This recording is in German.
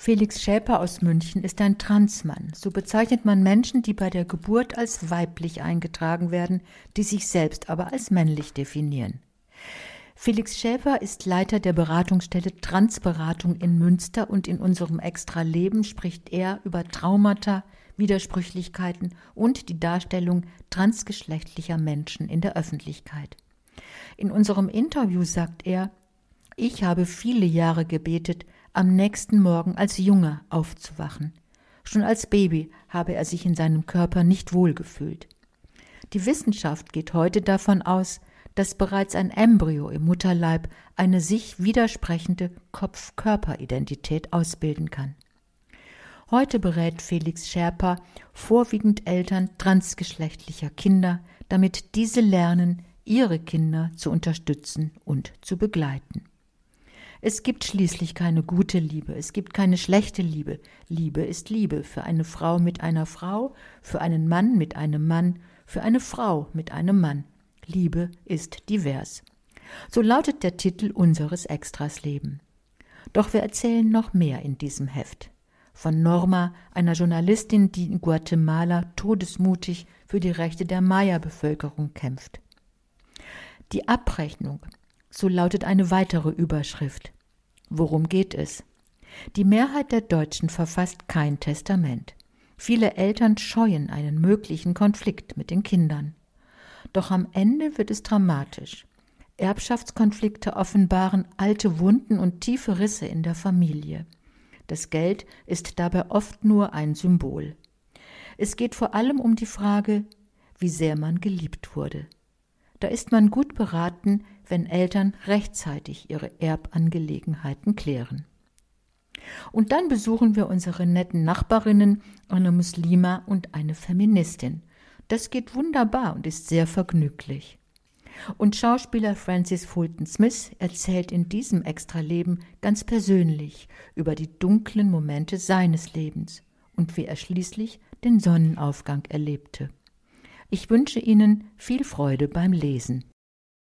Felix Schäper aus München ist ein Transmann. So bezeichnet man Menschen, die bei der Geburt als weiblich eingetragen werden, die sich selbst aber als männlich definieren. Felix Schäfer ist Leiter der Beratungsstelle Transberatung in Münster und in unserem Extra Leben spricht er über Traumata, Widersprüchlichkeiten und die Darstellung transgeschlechtlicher Menschen in der Öffentlichkeit. In unserem Interview sagt er, ich habe viele Jahre gebetet, am nächsten Morgen als Junge aufzuwachen. Schon als Baby habe er sich in seinem Körper nicht wohlgefühlt. Die Wissenschaft geht heute davon aus, dass bereits ein Embryo im Mutterleib eine sich widersprechende Kopf-Körper-Identität ausbilden kann. Heute berät Felix Scherper vorwiegend Eltern transgeschlechtlicher Kinder, damit diese lernen, ihre Kinder zu unterstützen und zu begleiten. Es gibt schließlich keine gute Liebe, es gibt keine schlechte Liebe. Liebe ist Liebe für eine Frau mit einer Frau, für einen Mann mit einem Mann, für eine Frau mit einem Mann. Liebe ist divers. So lautet der Titel unseres Extras Leben. Doch wir erzählen noch mehr in diesem Heft. Von Norma, einer Journalistin, die in Guatemala todesmutig für die Rechte der Maya-Bevölkerung kämpft. Die Abrechnung, so lautet eine weitere Überschrift. Worum geht es? Die Mehrheit der Deutschen verfasst kein Testament. Viele Eltern scheuen einen möglichen Konflikt mit den Kindern. Doch am Ende wird es dramatisch. Erbschaftskonflikte offenbaren alte Wunden und tiefe Risse in der Familie. Das Geld ist dabei oft nur ein Symbol. Es geht vor allem um die Frage, wie sehr man geliebt wurde. Da ist man gut beraten, wenn Eltern rechtzeitig ihre Erbangelegenheiten klären. Und dann besuchen wir unsere netten Nachbarinnen, eine Muslima und eine Feministin. Das geht wunderbar und ist sehr vergnüglich. Und Schauspieler Francis Fulton Smith erzählt in diesem Extraleben ganz persönlich über die dunklen Momente seines Lebens und wie er schließlich den Sonnenaufgang erlebte. Ich wünsche Ihnen viel Freude beim Lesen.